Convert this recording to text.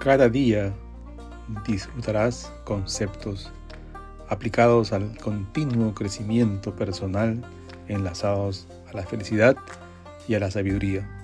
Cada día disfrutarás conceptos aplicados al continuo crecimiento personal enlazados a la felicidad y a la sabiduría.